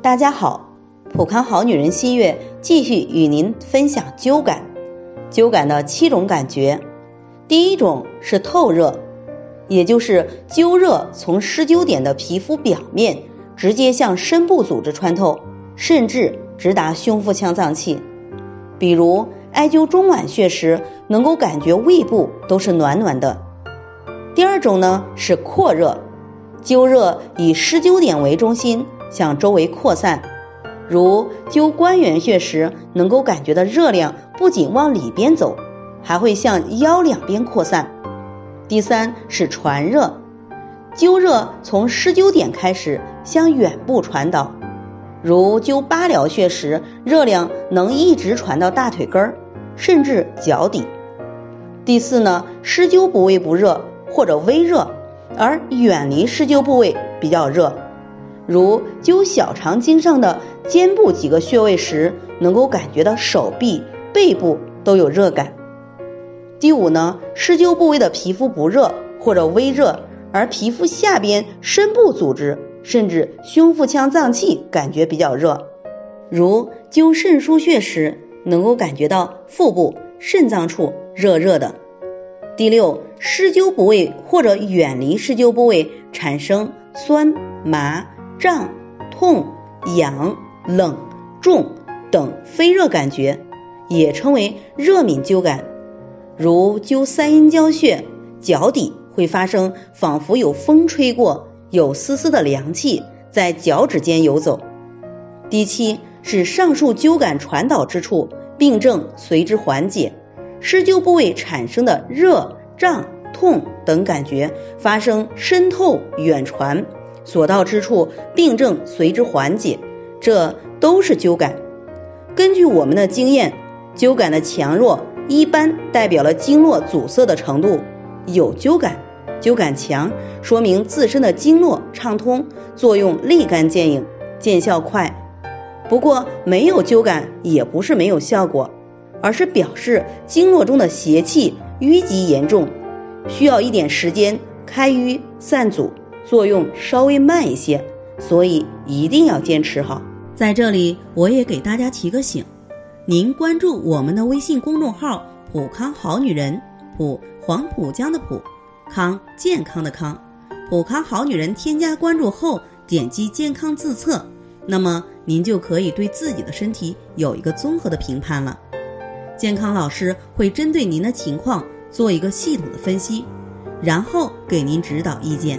大家好，普康好女人新月继续与您分享灸感。灸感的七种感觉，第一种是透热，也就是灸热从施灸点的皮肤表面直接向深部组织穿透，甚至直达胸腹腔脏器。比如艾灸中脘穴时，能够感觉胃部都是暖暖的。第二种呢是扩热，灸热以施灸点为中心。向周围扩散，如灸关元穴时，能够感觉到热量不仅往里边走，还会向腰两边扩散。第三是传热，灸热从施灸点开始向远部传导，如灸八髎穴时，热量能一直传到大腿根儿，甚至脚底。第四呢，施灸部位不热或者微热，而远离施灸部位比较热。如灸小肠经上的肩部几个穴位时，能够感觉到手臂、背部都有热感。第五呢，施灸部位的皮肤不热或者微热，而皮肤下边深部组织甚至胸腹腔脏器感觉比较热。如灸肾腧穴时，能够感觉到腹部肾脏处热热的。第六，施灸部位或者远离施灸部位产生酸麻。胀、痛、痒、冷、重等非热感觉，也称为热敏灸感。如灸三阴交穴，脚底会发生仿佛有风吹过，有丝丝的凉气在脚趾间游走。第七是上述灸感传导之处，病症随之缓解，施灸部位产生的热、胀、痛等感觉发生渗透、远传。所到之处，病症随之缓解，这都是灸感。根据我们的经验，灸感的强弱一般代表了经络阻塞的程度。有灸感，灸感强，说明自身的经络畅通，作用立竿见影，见效快。不过没有灸感也不是没有效果，而是表示经络中的邪气淤积严重，需要一点时间开瘀散阻。作用稍微慢一些，所以一定要坚持好。在这里，我也给大家提个醒：您关注我们的微信公众号“普康好女人”，普黄浦江的浦，康健康的康，普康好女人。添加关注后，点击健康自测，那么您就可以对自己的身体有一个综合的评判了。健康老师会针对您的情况做一个系统的分析，然后给您指导意见。